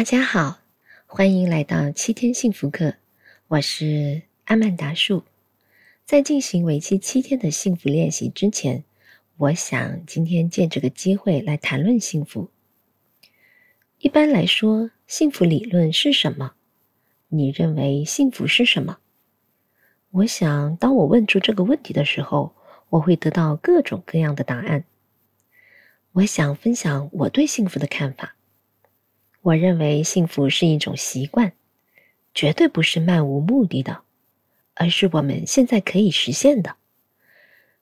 大家好，欢迎来到七天幸福课。我是阿曼达树。在进行为期七天的幸福练习之前，我想今天借这个机会来谈论幸福。一般来说，幸福理论是什么？你认为幸福是什么？我想，当我问出这个问题的时候，我会得到各种各样的答案。我想分享我对幸福的看法。我认为幸福是一种习惯，绝对不是漫无目的的，而是我们现在可以实现的。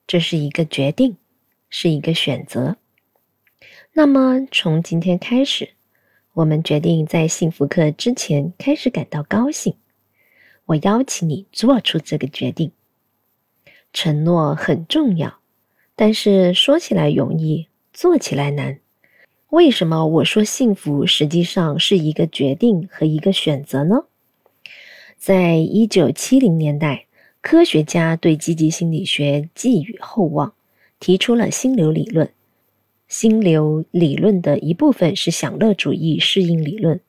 这是一个决定，是一个选择。那么，从今天开始，我们决定在幸福课之前开始感到高兴。我邀请你做出这个决定。承诺很重要，但是说起来容易，做起来难。为什么我说幸福实际上是一个决定和一个选择呢？在一九七零年代，科学家对积极心理学寄予厚望，提出了心流理论。心流理论的一部分是享乐主义适应理论。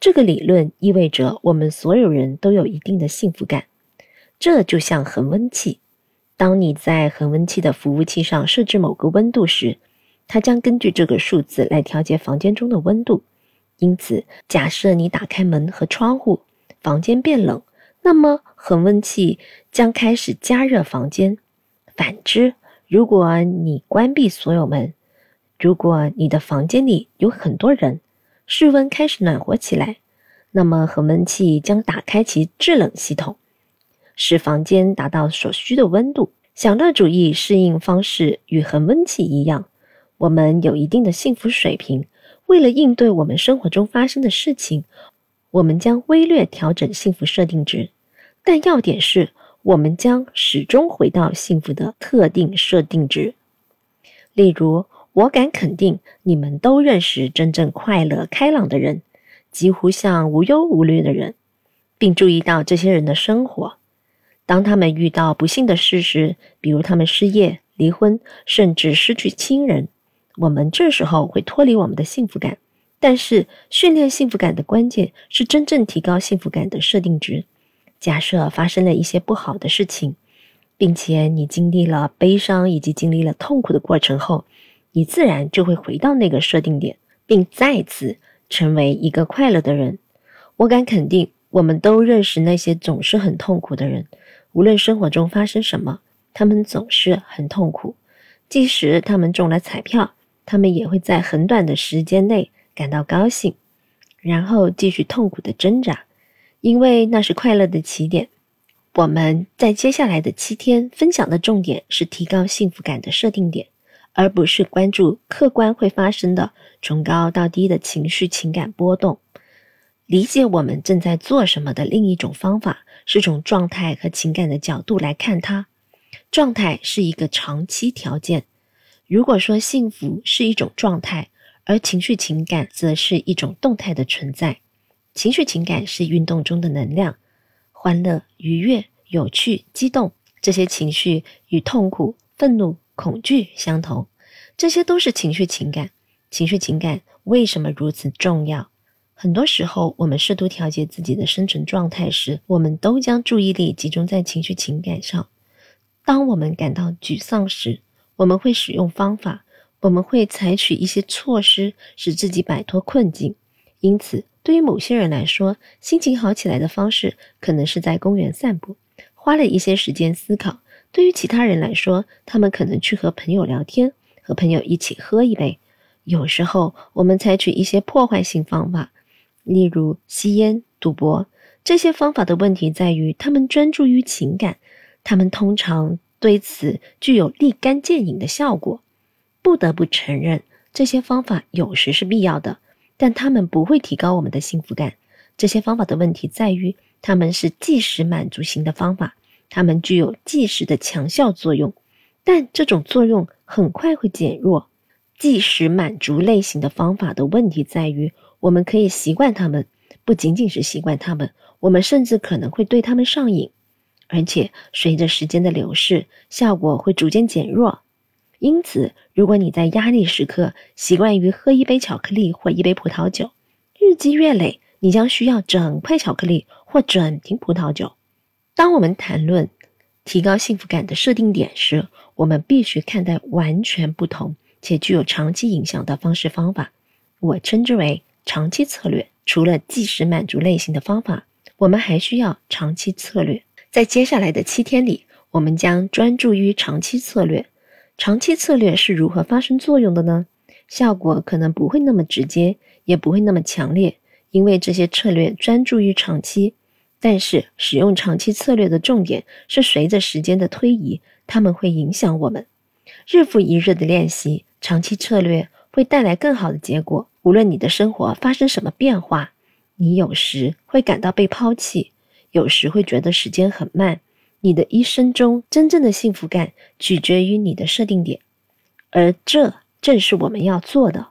这个理论意味着我们所有人都有一定的幸福感。这就像恒温器，当你在恒温器的服务器上设置某个温度时。它将根据这个数字来调节房间中的温度，因此，假设你打开门和窗户，房间变冷，那么恒温器将开始加热房间。反之，如果你关闭所有门，如果你的房间里有很多人，室温开始暖和起来，那么恒温器将打开其制冷系统，使房间达到所需的温度。享乐主义适应方式与恒温器一样。我们有一定的幸福水平，为了应对我们生活中发生的事情，我们将微略调整幸福设定值。但要点是，我们将始终回到幸福的特定设定值。例如，我敢肯定，你们都认识真正快乐、开朗的人，几乎像无忧无虑的人，并注意到这些人的生活。当他们遇到不幸的事时，比如他们失业、离婚，甚至失去亲人。我们这时候会脱离我们的幸福感，但是训练幸福感的关键是真正提高幸福感的设定值。假设发生了一些不好的事情，并且你经历了悲伤以及经历了痛苦的过程后，你自然就会回到那个设定点，并再次成为一个快乐的人。我敢肯定，我们都认识那些总是很痛苦的人，无论生活中发生什么，他们总是很痛苦，即使他们中了彩票。他们也会在很短的时间内感到高兴，然后继续痛苦的挣扎，因为那是快乐的起点。我们在接下来的七天分享的重点是提高幸福感的设定点，而不是关注客观会发生的从高到低的情绪情感波动。理解我们正在做什么的另一种方法是从状态和情感的角度来看它。状态是一个长期条件。如果说幸福是一种状态，而情绪情感则是一种动态的存在。情绪情感是运动中的能量，欢乐、愉悦、有趣、激动，这些情绪与痛苦、愤怒、恐惧相同，这些都是情绪情感。情绪情感为什么如此重要？很多时候，我们试图调节自己的生存状态时，我们都将注意力集中在情绪情感上。当我们感到沮丧时，我们会使用方法，我们会采取一些措施，使自己摆脱困境。因此，对于某些人来说，心情好起来的方式可能是在公园散步，花了一些时间思考；对于其他人来说，他们可能去和朋友聊天，和朋友一起喝一杯。有时候，我们采取一些破坏性方法，例如吸烟、赌博。这些方法的问题在于，他们专注于情感，他们通常。对此具有立竿见影的效果。不得不承认，这些方法有时是必要的，但它们不会提高我们的幸福感。这些方法的问题在于，它们是即时满足型的方法，它们具有即时的强效作用，但这种作用很快会减弱。即时满足类型的方法的问题在于，我们可以习惯它们，不仅仅是习惯它们，我们甚至可能会对它们上瘾。而且随着时间的流逝，效果会逐渐减弱。因此，如果你在压力时刻习惯于喝一杯巧克力或一杯葡萄酒，日积月累，你将需要整块巧克力或整瓶葡萄酒。当我们谈论提高幸福感的设定点时，我们必须看待完全不同且具有长期影响的方式方法，我称之为长期策略。除了即时满足类型的方法，我们还需要长期策略。在接下来的七天里，我们将专注于长期策略。长期策略是如何发生作用的呢？效果可能不会那么直接，也不会那么强烈，因为这些策略专注于长期。但是，使用长期策略的重点是随着时间的推移，他们会影响我们。日复一日的练习长期策略，会带来更好的结果。无论你的生活发生什么变化，你有时会感到被抛弃，有时会觉得时间很慢。你的一生中真正的幸福感取决于你的设定点，而这正是我们要做的。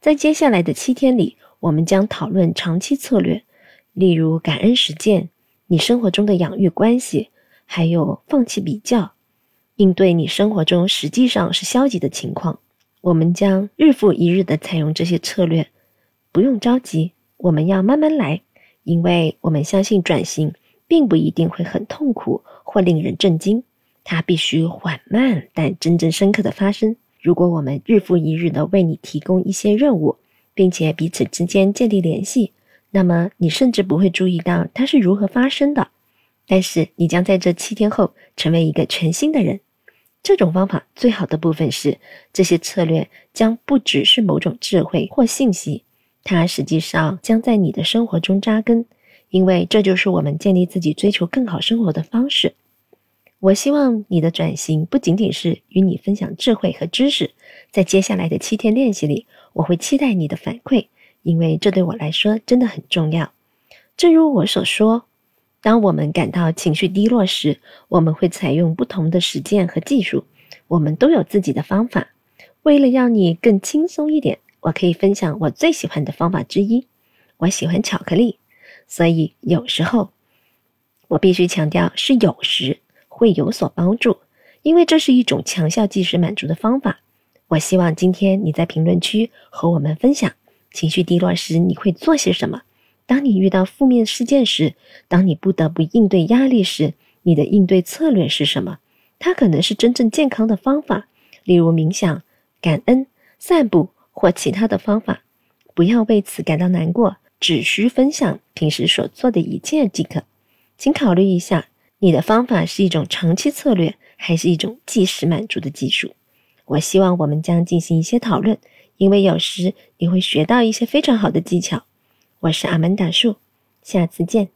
在接下来的七天里，我们将讨论长期策略，例如感恩实践、你生活中的养育关系，还有放弃比较，应对你生活中实际上是消极的情况。我们将日复一日地采用这些策略，不用着急，我们要慢慢来，因为我们相信转型并不一定会很痛苦或令人震惊，它必须缓慢但真正深刻的发生。如果我们日复一日地为你提供一些任务，并且彼此之间建立联系，那么你甚至不会注意到它是如何发生的。但是你将在这七天后成为一个全新的人。这种方法最好的部分是，这些策略将不只是某种智慧或信息，它实际上将在你的生活中扎根，因为这就是我们建立自己追求更好生活的方式。我希望你的转型不仅仅是与你分享智慧和知识，在接下来的七天练习里，我会期待你的反馈，因为这对我来说真的很重要。正如我所说。当我们感到情绪低落时，我们会采用不同的实践和技术。我们都有自己的方法。为了让你更轻松一点，我可以分享我最喜欢的方法之一。我喜欢巧克力，所以有时候我必须强调是有时会有所帮助，因为这是一种强效即时满足的方法。我希望今天你在评论区和我们分享情绪低落时你会做些什么。当你遇到负面事件时，当你不得不应对压力时，你的应对策略是什么？它可能是真正健康的方法，例如冥想、感恩、散步或其他的方法。不要为此感到难过，只需分享平时所做的一切即可。请考虑一下，你的方法是一种长期策略，还是一种即时满足的技术？我希望我们将进行一些讨论，因为有时你会学到一些非常好的技巧。我是阿曼达树，下次见。